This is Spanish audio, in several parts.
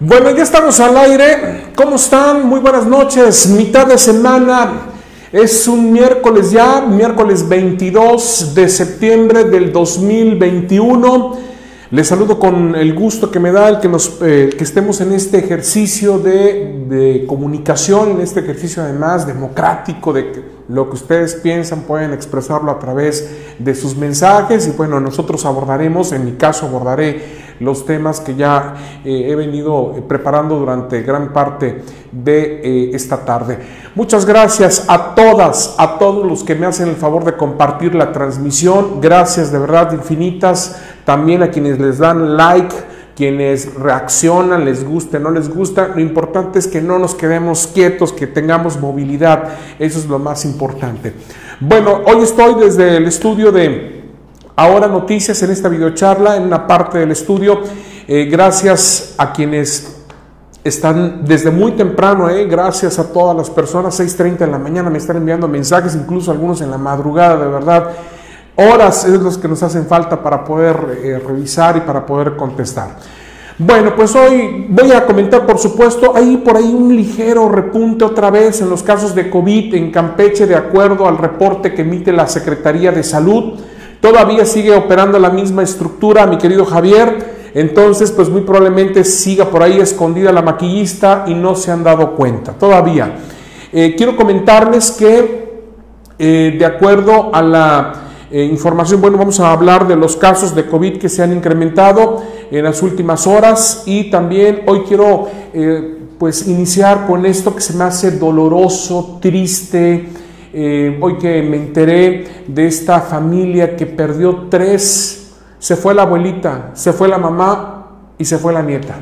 Bueno, ya estamos al aire. ¿Cómo están? Muy buenas noches. Mitad de semana. Es un miércoles ya, miércoles 22 de septiembre del 2021. Les saludo con el gusto que me da el que, nos, eh, que estemos en este ejercicio de, comunicación, en este ejercicio además democrático, de que lo que ustedes piensan pueden expresarlo a través de sus mensajes y bueno, nosotros abordaremos, en mi caso abordaré los temas que ya eh, he venido preparando durante gran parte de eh, esta tarde. Muchas gracias a todas, a todos los que me hacen el favor de compartir la transmisión. Gracias de verdad infinitas. También a quienes les dan like quienes reaccionan, les guste, no les gusta, lo importante es que no nos quedemos quietos, que tengamos movilidad, eso es lo más importante. Bueno, hoy estoy desde el estudio de Ahora Noticias en esta videocharla, en una parte del estudio, eh, gracias a quienes están desde muy temprano, eh, gracias a todas las personas, 6.30 de la mañana me están enviando mensajes, incluso algunos en la madrugada, de verdad horas es los que nos hacen falta para poder eh, revisar y para poder contestar. Bueno, pues hoy voy a comentar, por supuesto, hay por ahí un ligero repunte otra vez en los casos de COVID en Campeche, de acuerdo al reporte que emite la Secretaría de Salud. Todavía sigue operando la misma estructura, mi querido Javier. Entonces, pues muy probablemente siga por ahí escondida la maquillista y no se han dado cuenta todavía. Eh, quiero comentarles que, eh, de acuerdo a la eh, información, bueno, vamos a hablar de los casos de COVID que se han incrementado en las últimas horas y también hoy quiero eh, pues iniciar con esto que se me hace doloroso, triste, eh, hoy que me enteré de esta familia que perdió tres, se fue la abuelita, se fue la mamá y se fue la nieta.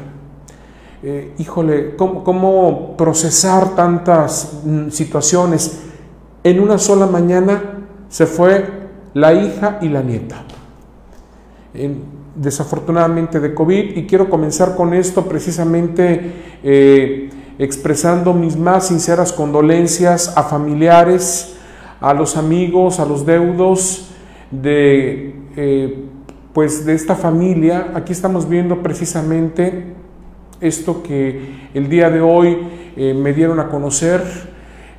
híjole, ¿cómo, ¿cómo procesar tantas mm, situaciones? En una sola mañana se fue la hija y la nieta. desafortunadamente de COVID y quiero comenzar con esto precisamente eh, expresando mis más sinceras condolencias a familiares, a los amigos, a los deudos de, eh, pues de esta familia. Aquí estamos viendo precisamente esto que el día de hoy eh, me dieron a conocer.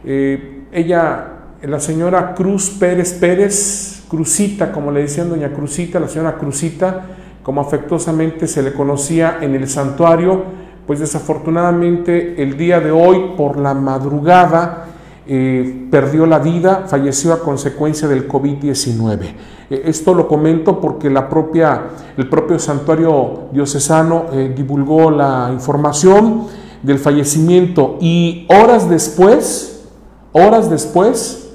ella, la señora Cruz Pérez Pérez, Cruzita, como le decían doña Cruzita, la señora Cruzita, como afectuosamente se le conocía en el santuario, pues desafortunadamente el día de hoy, por la madrugada, eh, perdió la vida, falleció a consecuencia del COVID-19. Eh, esto lo comento porque la propia, el propio santuario diocesano eh, divulgó la información del fallecimiento y horas después, horas después,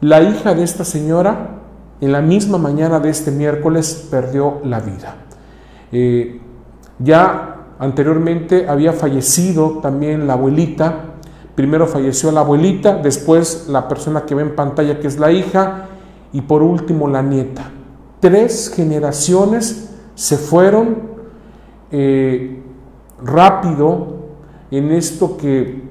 la hija de esta señora en la misma mañana de este miércoles perdió la vida. Eh, ya anteriormente había fallecido también la abuelita, primero falleció la abuelita, después la persona que ve en pantalla que es la hija y por último la nieta. Tres generaciones se fueron eh, rápido en esto que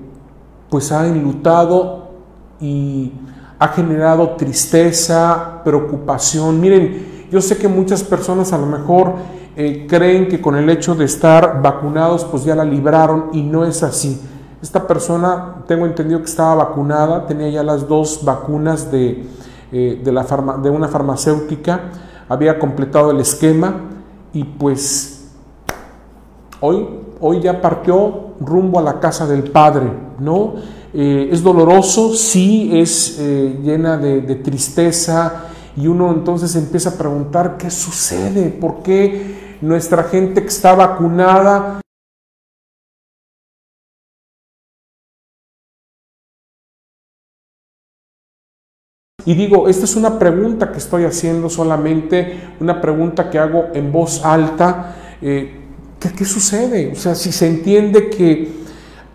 pues ha enlutado y ha generado tristeza, preocupación. Miren, yo sé que muchas personas a lo mejor eh, creen que con el hecho de estar vacunados pues ya la libraron y no es así. Esta persona, tengo entendido que estaba vacunada, tenía ya las dos vacunas de, eh, de, una farmacéutica, había completado el esquema y pues hoy, hoy ya partió rumbo a la casa del Padre, ¿no? Eh, es doloroso, sí, es eh, llena de, tristeza y uno entonces empieza a preguntar qué sucede, por qué nuestra gente que está vacunada Y digo, esta es una pregunta que estoy haciendo solamente, una pregunta que hago en voz alta. Eh, ¿qué, sucede? O sea, si se entiende que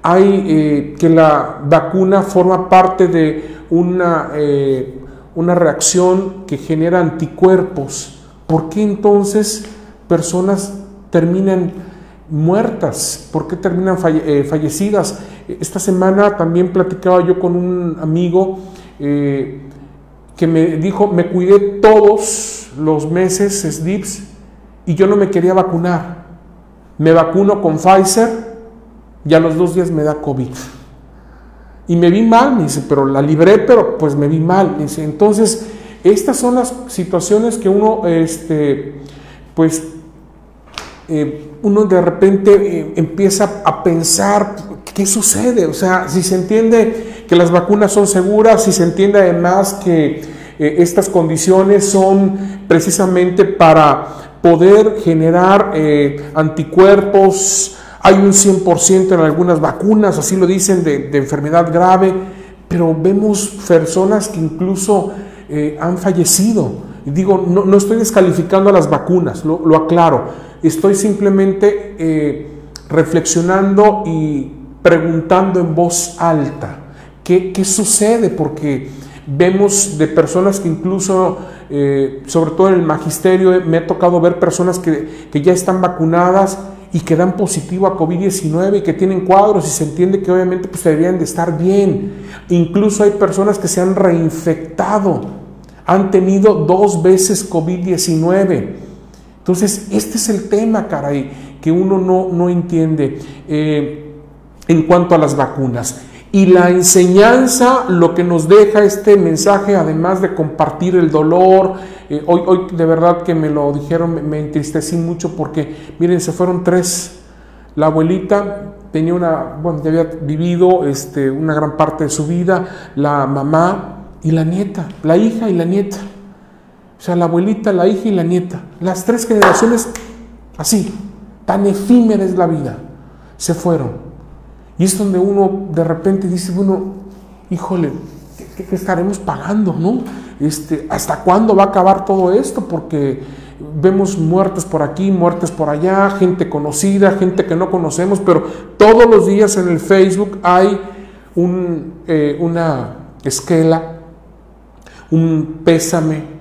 hay eh, que la vacuna forma parte de una, eh, una reacción que genera anticuerpos. ¿Por qué entonces personas terminan muertas? ¿Por qué terminan eh, fallecidas? Esta semana también platicaba yo con un amigo que me dijo, me cuidé todos los meses SDIPS y yo no me quería vacunar. Me vacuno con Pfizer y a los dos días me da COVID. Y me vi mal, me dice, pero la libré, pero pues me vi mal. dice, entonces, estas son las situaciones que uno, este, pues, eh, uno de repente eh, empieza a pensar, ¿qué sucede? O sea, si se entiende que las vacunas son seguras, si se entiende además que eh, estas condiciones son precisamente para poder generar anticuerpos, hay un 100% en algunas vacunas, así lo dicen, de, enfermedad grave, pero vemos personas que incluso eh, han fallecido. Digo, no, estoy descalificando a las vacunas, lo, aclaro, estoy simplemente eh, reflexionando y preguntando en voz alta, ¿qué, sucede? Porque vemos de personas que incluso, eh, sobre todo en el magisterio, me ha tocado ver personas que, que ya están vacunadas y que dan positivo a COVID-19 y que tienen cuadros y se entiende que obviamente pues deberían de estar bien. Incluso hay personas que se han reinfectado, han tenido dos veces COVID-19. Entonces, este es el tema, caray, que uno no, no entiende eh, en cuanto a las vacunas. Y la enseñanza, lo que nos deja este mensaje, además de compartir el dolor, eh, hoy, hoy de verdad que me lo dijeron, me, entristecí mucho porque, miren, se fueron tres. La abuelita tenía una, bueno, ya había vivido este, una gran parte de su vida, la mamá y la nieta, la hija y la nieta. O sea, la abuelita, la hija y la nieta. Las tres generaciones, así, tan efímera es la vida, se fueron. Y es donde uno de repente dice, bueno, híjole, ¿qué, estaremos pagando? ¿no? Este, ¿Hasta cuándo va a acabar todo esto? Porque vemos muertes por aquí, muertes por allá, gente conocida, gente que no conocemos, pero todos los días en el Facebook hay un, eh, una esquela, un pésame,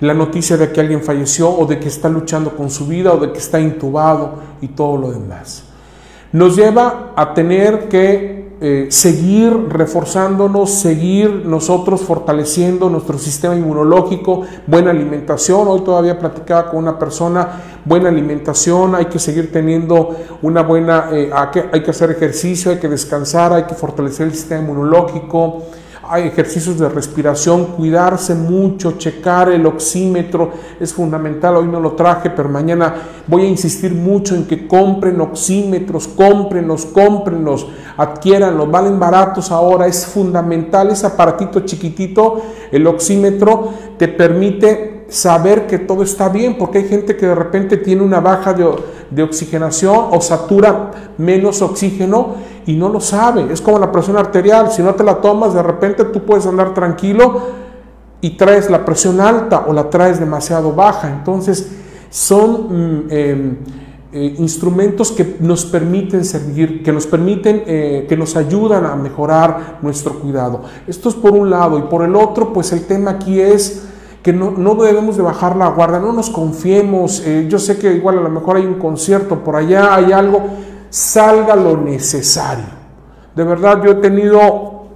la noticia de que alguien falleció o de que está luchando con su vida o de que está intubado y todo lo demás nos lleva a tener que eh, seguir reforzándonos, seguir nosotros fortaleciendo nuestro sistema inmunológico, buena alimentación. Hoy todavía platicaba con una persona, buena alimentación, hay que seguir teniendo una buena, eh, hay que hacer ejercicio, hay que descansar, hay que fortalecer el sistema inmunológico ejercicios de respiración, cuidarse mucho, checar el oxímetro es fundamental. Hoy no lo traje, pero mañana voy a insistir mucho en que compren oxímetros, cómprenlos, cómprenlos, adquiéranlos, valen baratos ahora. Es fundamental ese aparatito chiquitito, el oxímetro, te permite saber que todo está bien, porque hay gente que de repente tiene una baja de, de oxigenación o satura menos oxígeno y no lo sabe. Es como la presión arterial, si no te la tomas, de repente tú puedes andar tranquilo y traes la presión alta o la traes demasiado baja. Entonces, son mm, em, eh, instrumentos que nos permiten servir, que nos permiten, eh, que nos ayudan a mejorar nuestro cuidado. Esto es por un lado y por el otro, pues el tema aquí es que no, debemos de bajar la guardia, no nos confiemos. Eh, yo sé que igual a lo mejor hay un concierto por allá, hay algo, salga lo necesario. De verdad, yo he tenido,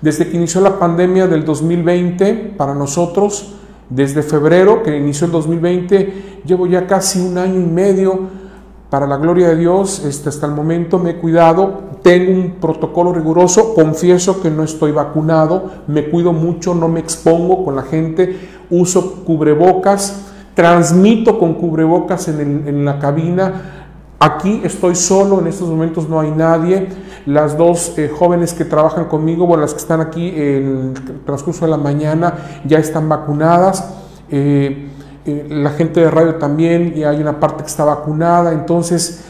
desde que inició la pandemia del 2020, para nosotros, desde febrero que inició el 2020, llevo ya casi un año y medio. Para la gloria de Dios, este, hasta el momento me he cuidado, tengo un protocolo riguroso, confieso que no estoy vacunado, me cuido mucho, no me expongo con la gente, uso cubrebocas, transmito con cubrebocas en, la cabina, Aquí estoy solo, en estos momentos no hay nadie. Las dos eh, jóvenes que trabajan conmigo, bueno, las que están aquí en el transcurso de la mañana, ya están vacunadas. Eh, eh, la gente de radio también, y hay una parte que está vacunada. Entonces,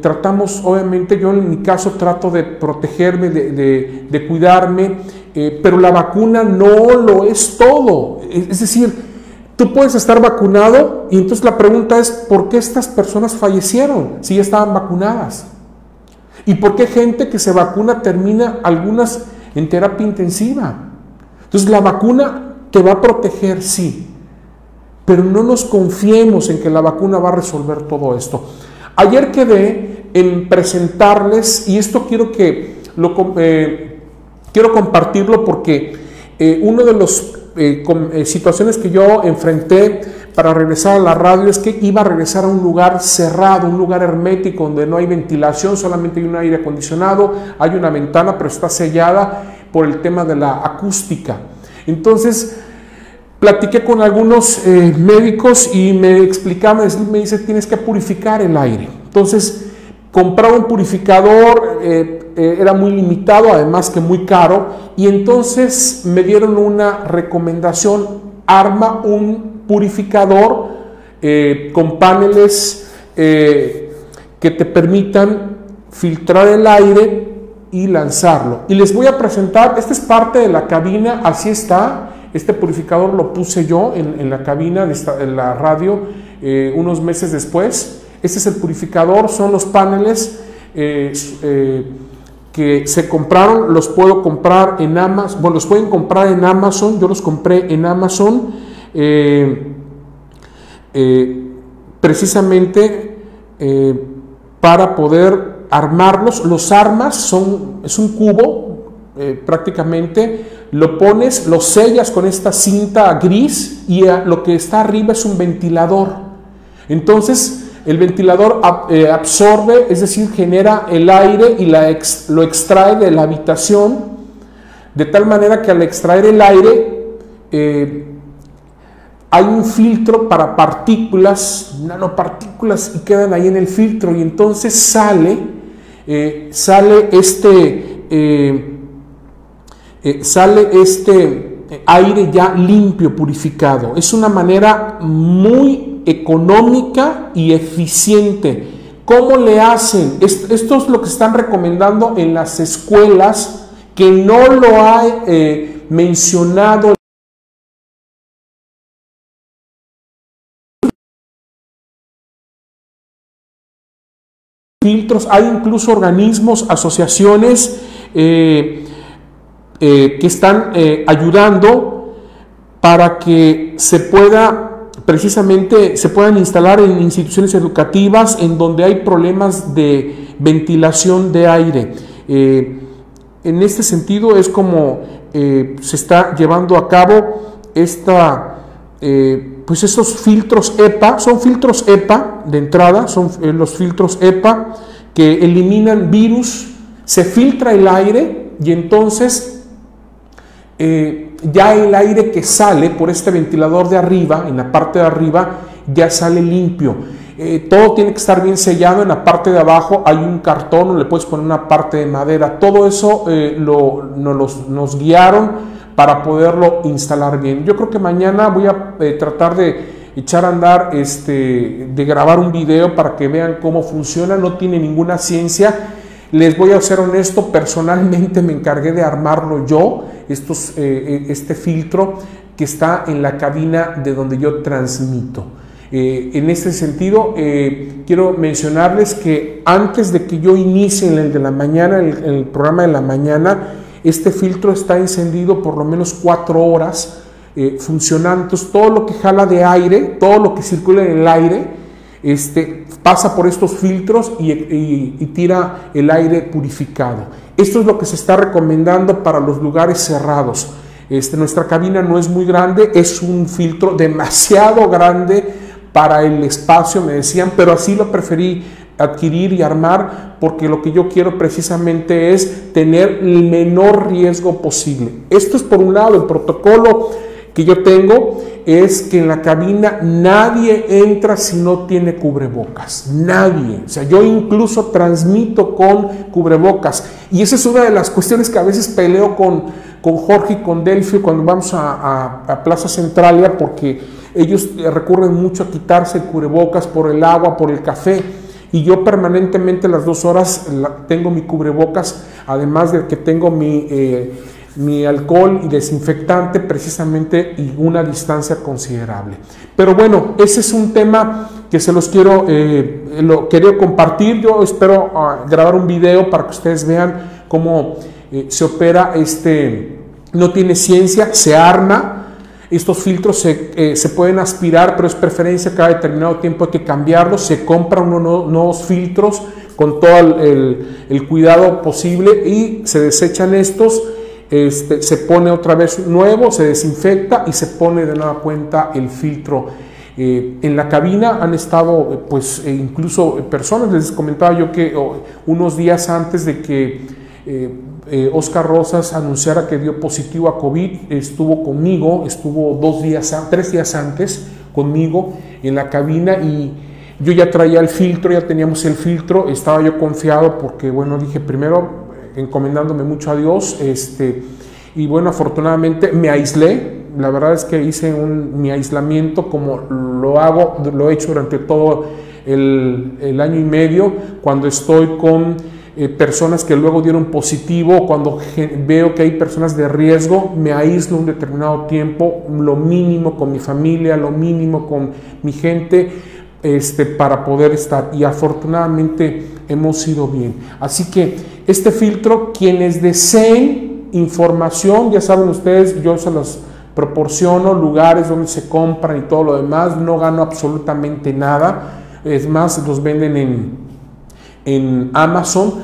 tratamos, obviamente, yo en mi caso trato de protegerme, de, cuidarme, pero la vacuna no lo es todo. Es decir, Tú puedes estar vacunado y entonces la pregunta es, ¿por qué estas personas fallecieron si ya estaban vacunadas? ¿Y por qué gente que se vacuna termina algunas en terapia intensiva? Entonces la vacuna te va a proteger, sí, pero no nos confiemos en que la vacuna va a resolver todo esto. Ayer quedé en presentarles, y esto quiero que lo eh, quiero compartirlo porque eh, uno de los eh, eh, situaciones que yo enfrenté para regresar a la radio es que iba a regresar a un lugar cerrado, un lugar hermético donde no hay ventilación, solamente hay un aire acondicionado, hay una ventana, pero está sellada por el tema de la acústica. Entonces, platiqué con algunos eh, médicos y me explicaban, me dice, tienes que purificar el aire. Entonces, compraba un purificador, eh, eh, era muy limitado, además que muy caro, y entonces me dieron una recomendación, arma un purificador con paneles que te permitan filtrar el aire y lanzarlo. Y les voy a presentar, esta es parte de la cabina, así está, este purificador lo puse yo en, la cabina de la radio eh, unos meses después. Este es el purificador, son los paneles eh, eh, que se compraron, los puedo comprar en Amazon, bueno, los pueden comprar en Amazon, yo los compré en Amazon precisamente para poder armarlos. Los armas son, es un cubo prácticamente lo pones, lo sellas con esta cinta gris y lo que está arriba es un ventilador. Entonces, el ventilador eh, absorbe, es decir, genera el aire y lo extrae de la habitación, de tal manera que al extraer el aire eh, hay un filtro para partículas, nanopartículas, y quedan ahí en el filtro, y entonces sale, eh, sale este eh, sale este eh, aire ya limpio, purificado. Es una manera muy económica y eficiente. ¿Cómo le hacen? Esto es lo que están recomendando en las escuelas que no lo ha eh, mencionado filtros, hay incluso organismos, asociaciones eh, que están eh, ayudando para que se pueda precisamente se puedan instalar en instituciones educativas en donde hay problemas de ventilación de aire. Eh, en este sentido es como se está llevando a cabo esta, pues esos filtros EPA, son filtros EPA de entrada, son los filtros EPA que eliminan virus, se filtra el aire y entonces eh, ya el aire que sale por este ventilador de arriba, en la parte de arriba, ya sale limpio. Eh, todo tiene que estar bien sellado. En la parte de abajo hay un cartón, le puedes poner una parte de madera. Todo eso eh, lo, nos guiaron para poderlo instalar bien. Yo creo que mañana voy a tratar de echar a andar, este, de grabar un video para que vean cómo funciona. No tiene ninguna ciencia. Les voy a ser honesto, personalmente me encargué de armarlo yo eh, eh, este filtro que está en la cabina de donde yo transmito. Eh, en este sentido, quiero mencionarles que antes de que yo inicie el de la mañana, el, el, programa de la mañana, este filtro está encendido por lo menos cuatro horas funcionando. Entonces, todo lo que jala de aire, todo lo que circula en el aire, este, pasa por estos filtros y, tira el aire purificado. Esto es lo que se está recomendando para los lugares cerrados. Este, nuestra cabina no es muy grande, es un filtro demasiado grande para el espacio, me decían, pero así lo preferí adquirir y armar porque lo que yo quiero precisamente es tener el menor riesgo posible. Esto es por un lado el protocolo que yo tengo es que en la cabina nadie entra si no tiene cubrebocas. Nadie. O sea, yo incluso transmito con cubrebocas. Y esa es una de las cuestiones que a veces peleo con, con Jorge y con Delfio cuando vamos a, a, Plaza Centralia porque ellos recurren mucho a quitarse el cubrebocas por el agua, por el café. Y yo permanentemente las dos horas tengo mi cubrebocas, además de que tengo mi... Eh, mi alcohol y desinfectante precisamente y una distancia considerable. Pero bueno, ese es un tema que se los quiero, eh, lo quería compartir. Yo espero ah, grabar un video para que ustedes vean cómo eh, se opera este, no tiene ciencia, se arma. Estos filtros se, eh, se, pueden aspirar, pero es preferencia cada determinado tiempo hay que cambiarlos. Se compran nuevos filtros con todo el, el cuidado posible y se desechan estos este, se pone otra vez nuevo, se desinfecta y se pone de nueva cuenta el filtro. Eh, en la cabina han estado, pues, eh, incluso personas, les comentaba yo que unos días antes de que Oscar Rosas anunciara que dio positivo a COVID, estuvo conmigo, estuvo dos días, tres días antes conmigo en la cabina y yo ya traía el filtro, ya teníamos el filtro, estaba yo confiado porque, bueno, dije primero, encomendándome mucho a Dios, este, y bueno, afortunadamente me aislé, la verdad es que hice un, mi aislamiento como lo hago, lo he hecho durante todo el, año y medio, cuando estoy con eh, personas que luego dieron positivo, cuando veo que hay personas de riesgo, me aíslo un determinado tiempo, lo mínimo con mi familia, lo mínimo con mi gente, este, para poder estar. Y afortunadamente hemos ido bien. Así que este filtro, quienes deseen información, ya saben ustedes, yo se los proporciono lugares donde se compran y todo lo demás, no gano absolutamente nada, es más, los venden en, en Amazon.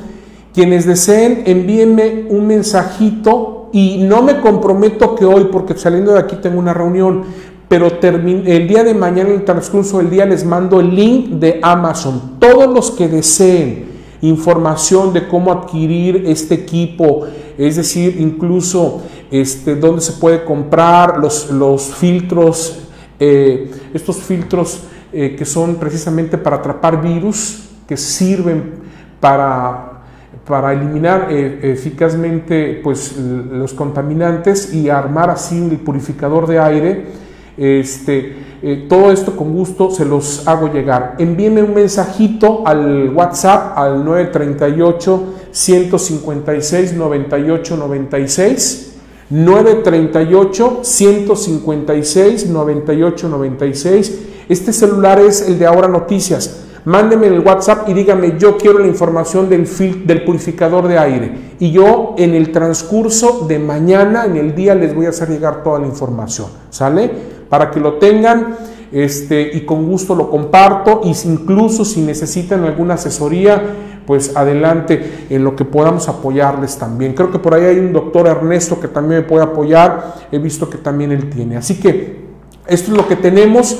Quienes deseen, envíenme un mensajito y no me comprometo que hoy, porque saliendo de aquí tengo una reunión, pero el día de mañana, en el transcurso del día, les mando el link de Amazon. Todos los que deseen información de cómo adquirir este equipo, es decir, incluso este, dónde se puede comprar los, los filtros, eh, estos filtros eh, que son precisamente para atrapar virus, que sirven para, para eliminar eh, eficazmente pues, los contaminantes y armar así el purificador de aire. Este, eh, todo esto con gusto se los hago llegar. Envíenme un mensajito al WhatsApp al 938 156 98 96. 938 156 98 96. Este celular es el de Ahora Noticias. Mándeme el WhatsApp y dígame, yo quiero la información del, del purificador de aire. Y yo en el transcurso de mañana, en el día, les voy a hacer llegar toda la información. ¿Sale? Para que lo tengan este, y con gusto lo comparto y incluso si necesitan alguna asesoría, pues adelante en lo que podamos apoyarles también. Creo que por ahí hay un doctor Ernesto que también me puede apoyar, he visto que también él tiene. Así que esto es lo que tenemos.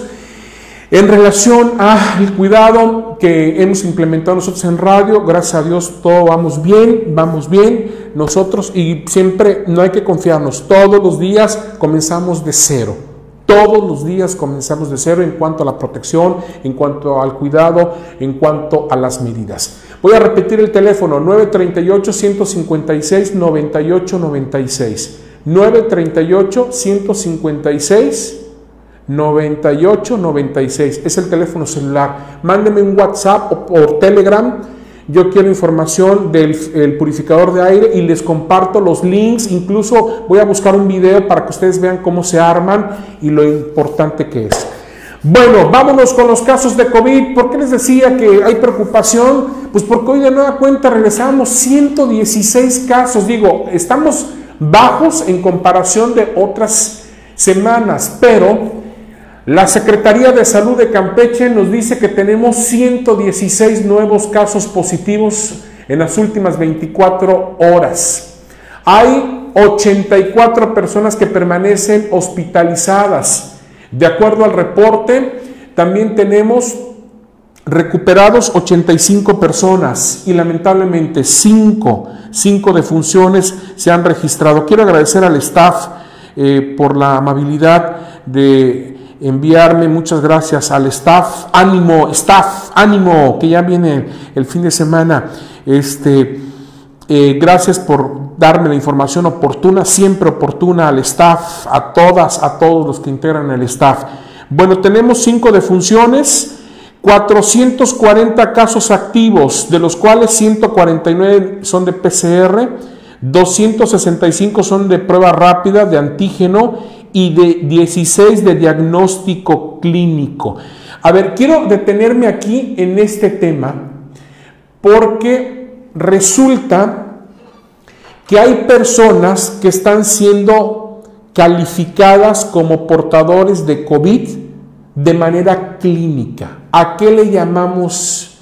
En relación al cuidado que hemos implementado nosotros en radio, gracias a Dios todo vamos bien, vamos bien nosotros y siempre no hay que confiarnos, todos los días comenzamos de cero. Todos los días comenzamos de cero en cuanto a la protección, en cuanto al cuidado, en cuanto a las medidas. Voy a repetir el teléfono 938-156-9896. 938-156-9896. Es el teléfono celular. Mándeme un WhatsApp o por Telegram yo quiero información del purificador de aire y les comparto los links, incluso voy a buscar un video para que ustedes vean cómo se arman y lo importante que es. Bueno, vámonos con los casos de COVID. ¿Por qué les decía que hay preocupación? Pues porque hoy de nueva cuenta regresamos 116 casos. Digo, estamos bajos en comparación de otras semanas, pero la Secretaría de Salud de Campeche nos dice que tenemos 116 nuevos casos positivos en las últimas 24 horas. Hay 84 personas que permanecen hospitalizadas. De acuerdo al reporte, también tenemos recuperados 85 personas y lamentablemente 5, 5 defunciones se han registrado. Quiero agradecer al staff eh, por la amabilidad de enviarme. Muchas gracias al staff. Ánimo, staff, ánimo, que ya viene el fin de semana. Este, eh, gracias por darme la información oportuna, siempre oportuna al staff, a todas, a todos los que integran el staff. Bueno, tenemos cinco defunciones, 440 casos activos, de los cuales 149 son de PCR, 265 son de prueba rápida de antígeno y de 16 de diagnóstico clínico. A ver, quiero detenerme aquí en este tema porque resulta que hay personas que están siendo calificadas como portadores de COVID de manera clínica. ¿A qué le llamamos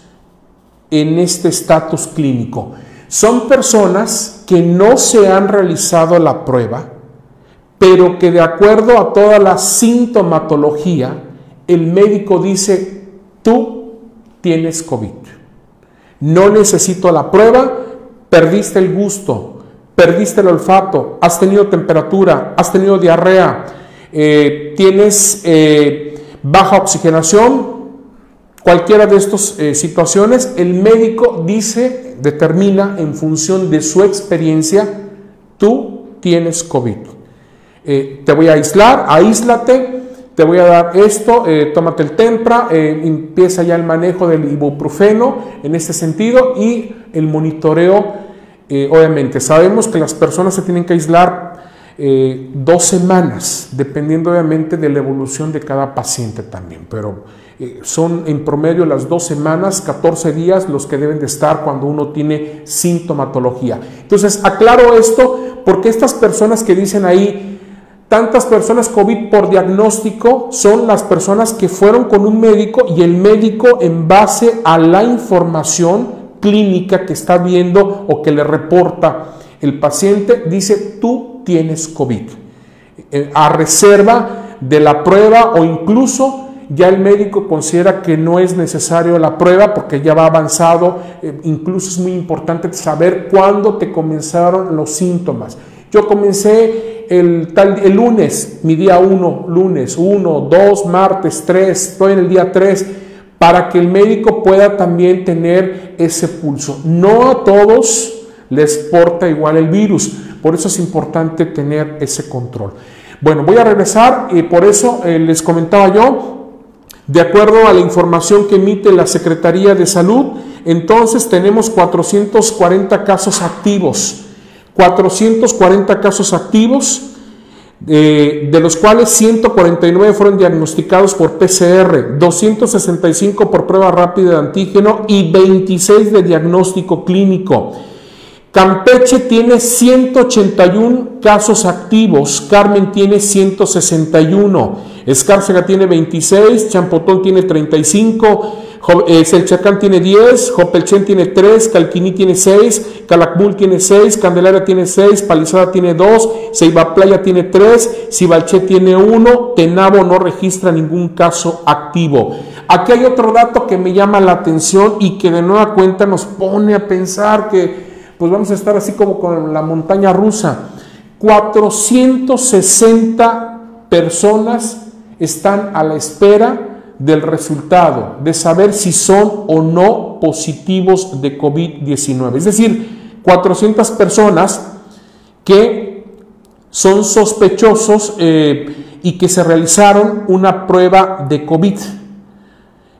en este estatus clínico? Son personas que no se han realizado la prueba, pero que de acuerdo a toda la sintomatología el médico dice, tú tienes COVID. No necesito la prueba, perdiste el gusto, perdiste el olfato, has tenido temperatura, has tenido diarrea, eh, tienes eh, baja oxigenación, cualquiera de estas eh, situaciones, el médico dice, determina en función de su experiencia, tú tienes COVID. Te voy a aislar, aíslate, te voy a dar esto, tómate el tempra, empieza ya el manejo del ibuprofeno en este sentido y el monitoreo, obviamente. Sabemos que las personas se tienen que aislar eh, dos semanas, dependiendo obviamente de la evolución de cada paciente también, pero eh, son en promedio las dos semanas, 14 días los que deben de estar cuando uno tiene sintomatología. Entonces, aclaro esto porque estas personas que dicen ahí, tantas personas COVID por diagnóstico son las personas que fueron con un médico y el médico en base a la información clínica que está viendo o que le reporta el paciente dice tú tienes COVID, eh, a reserva de la prueba o incluso ya el médico considera que no es necesario la prueba porque ya va avanzado, eh, incluso es muy importante saber cuándo te comenzaron los síntomas. Yo comencé el, tal, el lunes, mi día 1, lunes 1, 2, martes 3, estoy en el día 3, para que el médico pueda también tener ese pulso. No a todos les porta igual el virus. Por eso es importante tener ese control. Bueno, voy a regresar y por eso eh, les comentaba yo, de acuerdo a la información que emite la Secretaría de Salud, entonces tenemos 440 casos activos. 440 casos activos, eh, de los cuales 149 fueron diagnosticados por PCR, 265 por prueba rápida de antígeno y 26 de diagnóstico clínico. Campeche tiene 181 casos activos, Carmen tiene 161, Escárcega tiene 26, Champotón tiene 35, eh, Selchacán tiene 10, Jopelchen tiene 3, Calquiní tiene 6, Calakmul tiene 6, Candelaria tiene 6, Palizada tiene 2, Ceiba Playa tiene 3, Cibalché tiene 1, Tenabo no registra ningún caso activo. Aquí hay otro dato que me llama la atención y que de nueva cuenta nos pone a pensar que pues vamos a estar así como con la montaña rusa. 460 personas están a la espera del resultado, de saber si son o no positivos de COVID-19. Es decir, 400 personas que son sospechosos eh, y que se realizaron una prueba de COVID.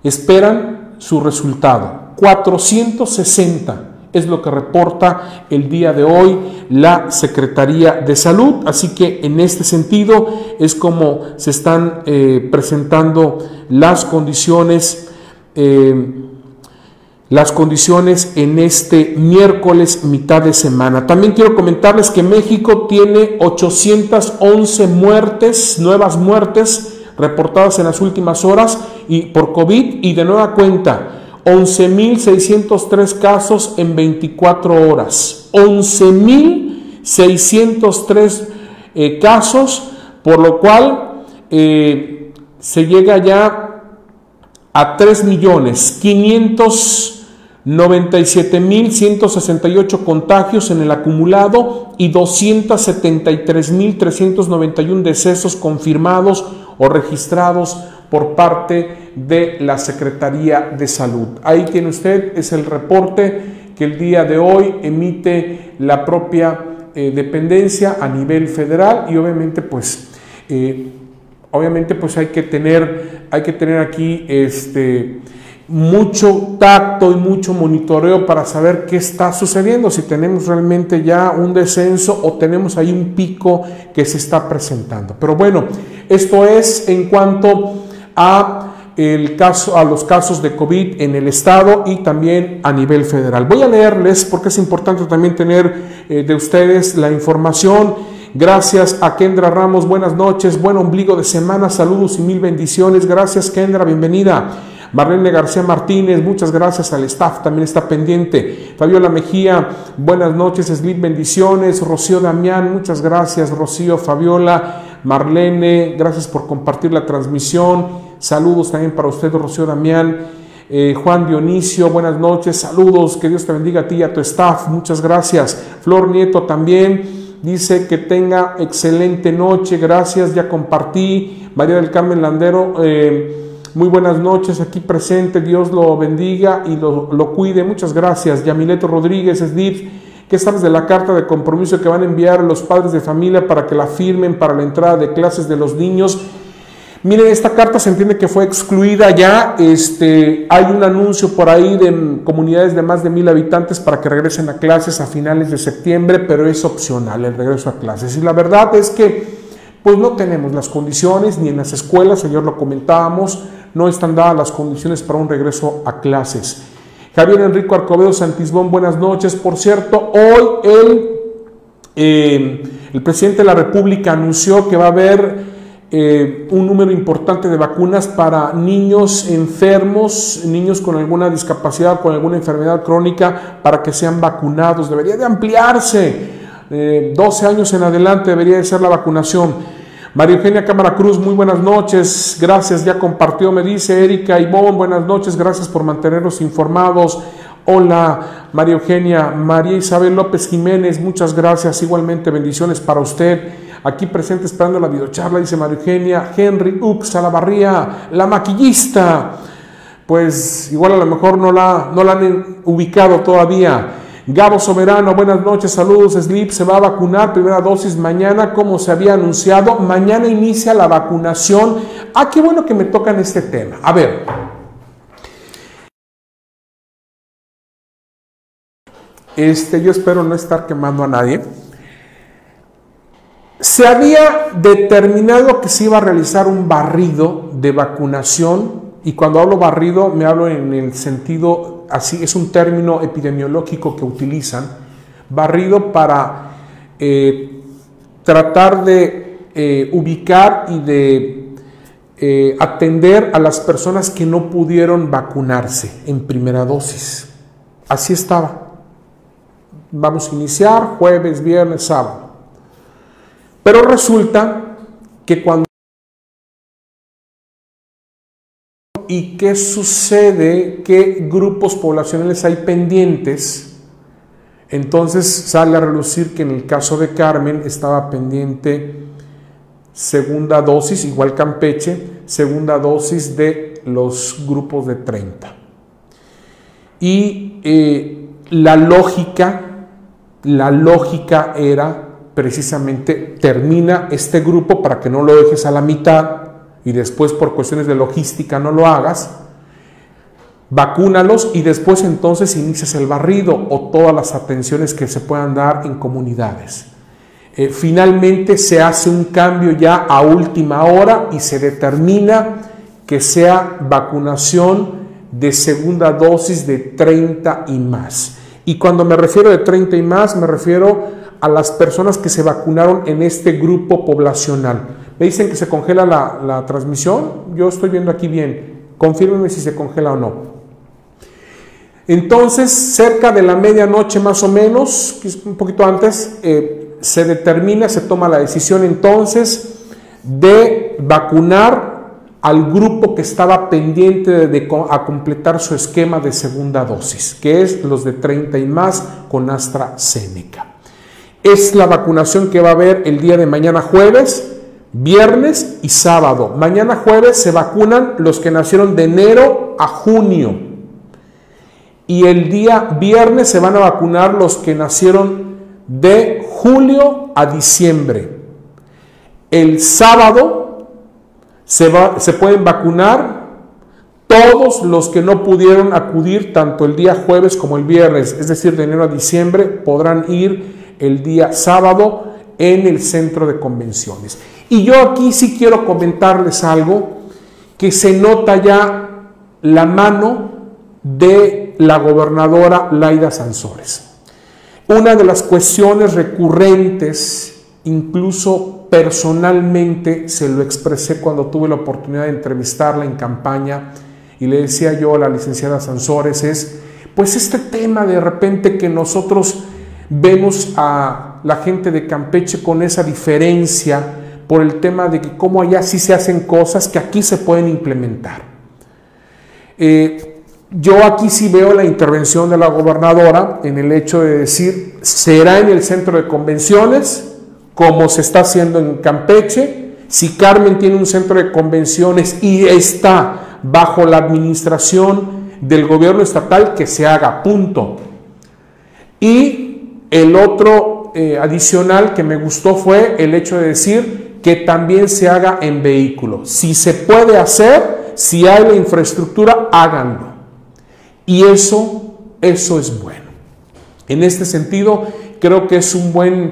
Esperan su resultado. 460 es lo que reporta el día de hoy la Secretaría de Salud. Así que en este sentido es como se están eh, presentando las condiciones. Eh, las condiciones en este miércoles mitad de semana. También quiero comentarles que México tiene 811 muertes, nuevas muertes reportadas en las últimas horas y por COVID y de nueva cuenta 11.603 casos en 24 horas. 11.603 eh, casos, por lo cual eh, se llega ya a 3.597.168 contagios en el acumulado y 273.391 decesos confirmados o registrados por parte de la Secretaría de Salud. Ahí tiene usted, es el reporte que el día de hoy emite la propia eh, dependencia a nivel federal y obviamente pues eh, obviamente pues hay que tener hay que tener aquí este mucho tacto y mucho monitoreo para saber qué está sucediendo, si tenemos realmente ya un descenso o tenemos ahí un pico que se está presentando. Pero bueno, esto es en cuanto a, el caso, a los casos de COVID en el Estado y también a nivel federal. Voy a leerles porque es importante también tener eh, de ustedes la información. Gracias a Kendra Ramos, buenas noches, buen ombligo de semana, saludos y mil bendiciones. Gracias Kendra, bienvenida. Marlene García Martínez, muchas gracias al staff, también está pendiente. Fabiola Mejía, buenas noches, Slip, bendiciones. Rocío Damián, muchas gracias, Rocío, Fabiola, Marlene, gracias por compartir la transmisión. Saludos también para usted, Rocío Damián. Eh, Juan Dionisio, buenas noches, saludos, que Dios te bendiga a ti y a tu staff, muchas gracias. Flor Nieto también dice que tenga excelente noche, gracias, ya compartí. María del Carmen Landero, eh, muy buenas noches, aquí presente, Dios lo bendiga y lo, lo cuide, muchas gracias. Yamileto Rodríguez, Slip, ¿qué sabes de la carta de compromiso que van a enviar los padres de familia para que la firmen para la entrada de clases de los niños? Miren, esta carta se entiende que fue excluida ya. Este, hay un anuncio por ahí de comunidades de más de mil habitantes para que regresen a clases a finales de septiembre, pero es opcional el regreso a clases. Y la verdad es que pues no tenemos las condiciones, ni en las escuelas, ayer lo comentábamos, no están dadas las condiciones para un regreso a clases. Javier Enrico Arcobedo Santisbón, buenas noches. Por cierto, hoy el, eh, el presidente de la República anunció que va a haber eh, un número importante de vacunas para niños enfermos, niños con alguna discapacidad, con alguna enfermedad crónica, para que sean vacunados. Debería de ampliarse. 12 eh, años en adelante debería de ser la vacunación. María Eugenia Cámara Cruz, muy buenas noches, gracias, ya compartió, me dice Erika Ivonne, buenas noches, gracias por mantenernos informados. Hola María Eugenia, María Isabel López Jiménez, muchas gracias, igualmente bendiciones para usted. Aquí presente esperando la videocharla, dice María Eugenia, Henry Ux, Salavarría, la maquillista. Pues igual a lo mejor no la, no la han ubicado todavía. Gabo Soberano, buenas noches, saludos. Sleep se va a vacunar, primera dosis mañana, como se había anunciado. Mañana inicia la vacunación. Ah, qué bueno que me tocan este tema. A ver. Este, yo espero no estar quemando a nadie. Se había determinado que se iba a realizar un barrido de vacunación y cuando hablo barrido me hablo en el sentido, así es un término epidemiológico que utilizan, barrido para eh, tratar de eh, ubicar y de eh, atender a las personas que no pudieron vacunarse en primera dosis. Así estaba. Vamos a iniciar jueves, viernes, sábado. Pero resulta que cuando... ¿Y qué sucede? ¿Qué grupos poblacionales hay pendientes? Entonces sale a relucir que en el caso de Carmen estaba pendiente segunda dosis, igual Campeche, segunda dosis de los grupos de 30. Y eh, la lógica, la lógica era precisamente termina este grupo para que no lo dejes a la mitad y después por cuestiones de logística no lo hagas, vacúnalos y después entonces inicias el barrido o todas las atenciones que se puedan dar en comunidades. Eh, finalmente se hace un cambio ya a última hora y se determina que sea vacunación de segunda dosis de 30 y más. Y cuando me refiero de 30 y más, me refiero a las personas que se vacunaron en este grupo poblacional. Me dicen que se congela la, transmisión. Yo estoy viendo aquí bien. Confírmenme si se congela o no. Entonces, cerca de la medianoche más o menos, un poquito antes, eh, se determina, se toma la decisión entonces de vacunar al grupo que estaba pendiente de, de, a completar su esquema de segunda dosis, que es los de 30 y más con AstraZeneca es la vacunación que va a haber el día de mañana jueves, viernes y sábado. Mañana jueves se vacunan los que nacieron de enero a junio. Y el día viernes se van a vacunar los que nacieron de julio a diciembre. El sábado se, se pueden vacunar todos los que no pudieron acudir tanto el día jueves como el viernes, es decir, de enero a diciembre, podrán ir el día sábado en el centro de convenciones. Y yo aquí sí quiero comentarles algo que se nota ya la mano de la gobernadora Laida Sansores. Una de las cuestiones recurrentes, incluso personalmente se lo expresé cuando tuve la oportunidad de entrevistarla en campaña y le decía yo a la licenciada Sansores es, pues este tema de repente que nosotros Vemos a la gente de Campeche con esa diferencia por el tema de que cómo allá sí se hacen cosas que aquí se pueden implementar. Eh, yo aquí sí veo la intervención de la gobernadora en el hecho de decir, será en el centro de convenciones, como se está haciendo en Campeche. Si Carmen tiene un centro de convenciones y está bajo la administración del gobierno estatal, que se haga, punto. Y el otro eh, adicional que me gustó fue el hecho de decir que también se haga en vehículo. Si se puede hacer, si hay la infraestructura, háganlo. Y eso, eso es bueno. En este sentido, creo que es un buen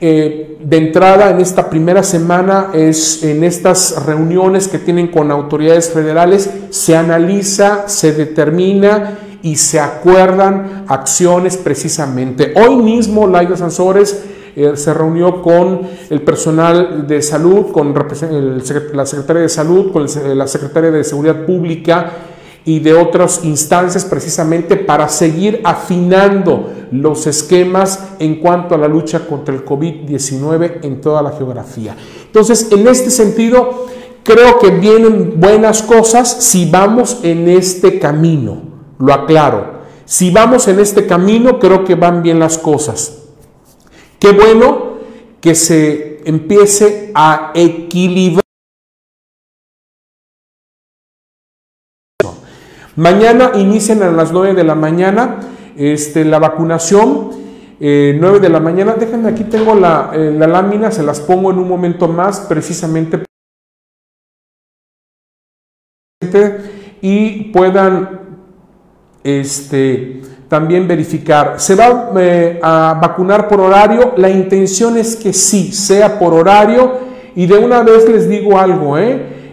eh, de entrada en esta primera semana es en estas reuniones que tienen con autoridades federales, se analiza, se determina y se acuerdan acciones precisamente. Hoy mismo Laida Sansores eh, se reunió con el personal de salud, con la secretaria de salud, con la secretaria de Seguridad Pública y de otras instancias precisamente para seguir afinando los esquemas en cuanto a la lucha contra el COVID-19 en toda la geografía. Entonces, en este sentido, creo que vienen buenas cosas si vamos en este camino, lo aclaro. Si vamos en este camino, creo que van bien las cosas. Qué bueno que se empiece a equilibrar Mañana inician a las 9 de la mañana este, la vacunación. 9 eh, de la mañana. Déjenme, aquí tengo la, eh, la, lámina, se las pongo en un momento más, precisamente y puedan este, también verificar. Se va eh, a vacunar por horario. La intención es que sí, sea por horario. Y de una vez les digo algo,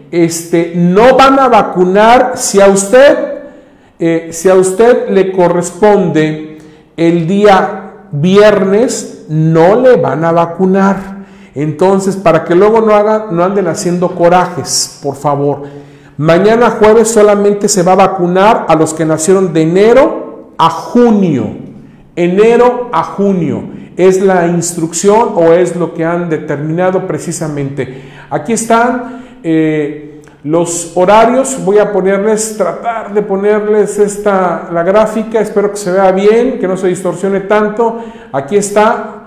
Este, no van a vacunar si a usted eh, si a usted le corresponde el día viernes, no le van a vacunar. Entonces, para que luego no, hagan, no anden haciendo corajes, por favor. Mañana jueves solamente se va a vacunar a los que nacieron de enero a junio. Enero a junio. Es la instrucción o es lo que han determinado precisamente. Aquí están. Eh, los horarios, voy a ponerles, tratar de ponerles esta, la gráfica, espero que se vea bien, que no se distorsione tanto. Aquí está,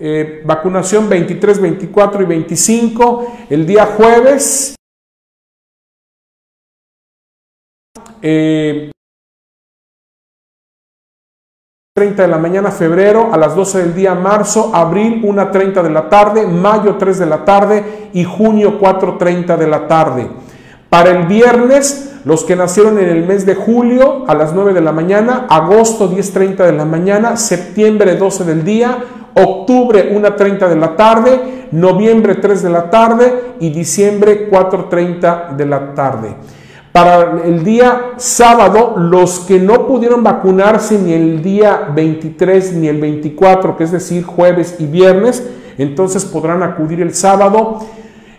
eh, vacunación 23, 24 y 25, el día jueves. Eh, 30 de la mañana, febrero, a las 12 del día, marzo, abril 1.30 de la tarde, mayo 3 de la tarde y junio 4.30 de la tarde. Para el viernes, los que nacieron en el mes de julio a las 9 de la mañana, agosto 10.30 de la mañana, septiembre 12 del día, octubre 1.30 de la tarde, noviembre 3 de la tarde y diciembre 4.30 de la tarde. Para el día sábado, los que no pudieron vacunarse ni el día 23 ni el 24, que es decir, jueves y viernes, entonces podrán acudir el sábado.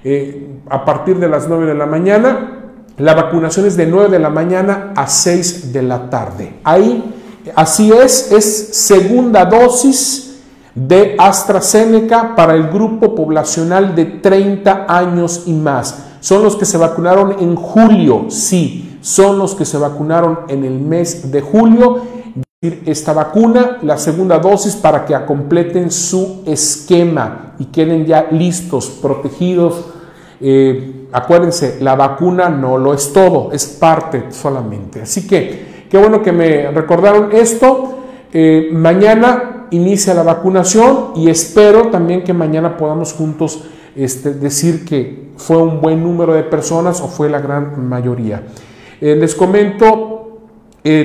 Eh, a partir de las 9 de la mañana. La vacunación es de 9 de la mañana a 6 de la tarde. Ahí, así es, es segunda dosis de AstraZeneca para el grupo poblacional de 30 años y más. Son los que se vacunaron en julio, sí, son los que se vacunaron en el mes de julio. Esta vacuna, la segunda dosis para que completen su esquema y queden ya listos, protegidos eh, acuérdense, la vacuna no lo es todo, es parte solamente. Así que, qué bueno que me recordaron esto. Eh, mañana inicia la vacunación y espero también que mañana podamos juntos este, decir que fue un buen número de personas o fue la gran mayoría. Eh, les comento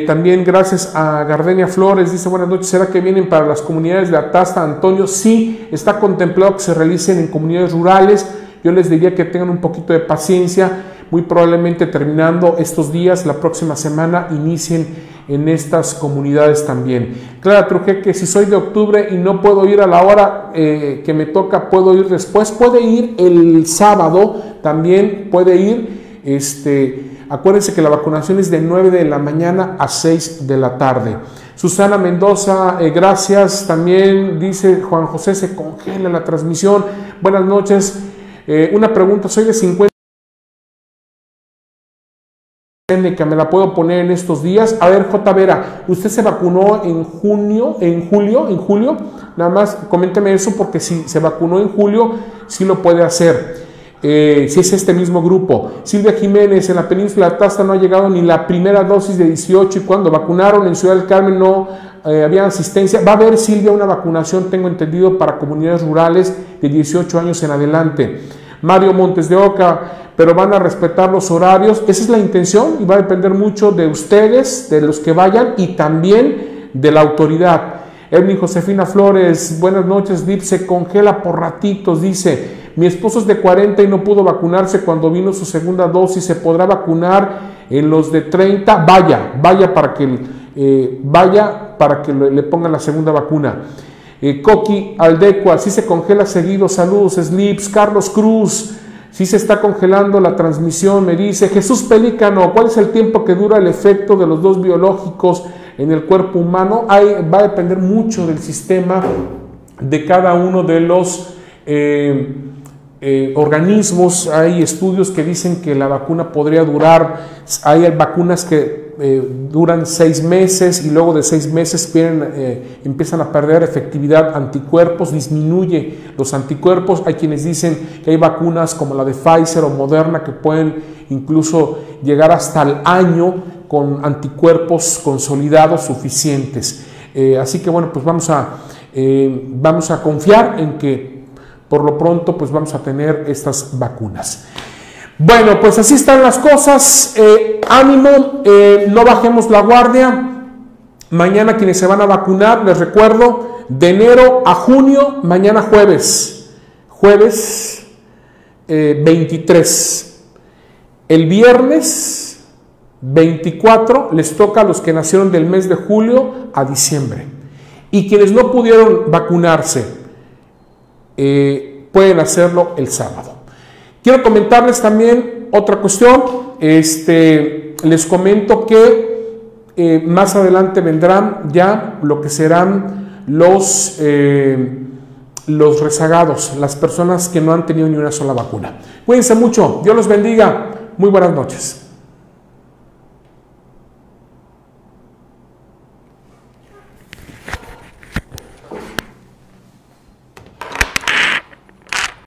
también gracias a Gardenia Flores, dice buenas noches, ¿será que vienen para las comunidades de Atasta, Antonio? Sí, está contemplado que se realicen en comunidades rurales yo les diría que tengan un poquito de paciencia, muy probablemente terminando estos días, la próxima semana, inicien en estas comunidades también. Clara Truje, que si soy de octubre y no puedo ir a la hora eh, que me toca, puedo ir después, puede ir el sábado, también puede ir, este, acuérdense que la vacunación es de 9 de la mañana a 6 de la tarde. Susana Mendoza, eh, gracias. También dice Juan José, se congela la transmisión. Buenas noches. Eh, una pregunta, soy de 50 que me la puedo poner en estos días. A ver, J. Vera, ¿usted se vacunó en junio, en julio, en julio? Nada más coménteme eso porque si se vacunó en julio, sí lo puede hacer. Eh, si es este mismo grupo. Silvia Jiménez, en la península de Tasta no ha llegado ni la primera dosis de 18 y cuando vacunaron en Ciudad del Carmen no eh, había asistencia. Va a haber, Silvia, una vacunación, tengo entendido, para comunidades rurales de 18 años en adelante. Mario Montes de Oca, pero van a respetar los horarios. Esa es la intención y va a depender mucho de ustedes, de los que vayan y también de la autoridad. Edwin Josefina Flores, buenas noches, Dip se congela por ratitos, dice, mi esposo es de 40 y no pudo vacunarse cuando vino su segunda dosis, ¿se podrá vacunar en los de 30? Vaya, vaya para que, eh, vaya para que le, pongan la segunda vacuna. Eh, Coqui Aldecua, si se congela seguido, saludos, Slips, Carlos Cruz, si se está congelando la transmisión, me dice Jesús Pelícano, ¿cuál es el tiempo que dura el efecto de los dos biológicos? en el cuerpo humano va a depender mucho del sistema de cada uno de los eh, eh, organismos. Hay estudios que dicen que la vacuna podría durar, hay vacunas que eh, duran seis meses y luego de seis meses empiezan a perder efectividad anticuerpos, disminuye los anticuerpos. Hay quienes dicen que hay vacunas como la de Pfizer o Moderna que pueden incluso llegar hasta el año con anticuerpos consolidados suficientes. Eh, así que bueno, pues vamos a, eh, vamos a confiar en que por lo pronto pues vamos a tener estas vacunas. Bueno, pues así están las cosas. Eh, ánimo, no bajemos la guardia. Mañana quienes se van a vacunar, les recuerdo, de enero a junio, mañana jueves, jueves 23. El viernes 24 les toca a los que nacieron del mes de julio a diciembre. Y quienes no pudieron vacunarse eh, pueden hacerlo el sábado. Quiero comentarles también otra cuestión. Este, les comento que eh, más adelante vendrán ya lo que serán los, eh, los rezagados, las personas que no han tenido ni una sola vacuna. Cuídense mucho. Dios los bendiga. Muy buenas noches.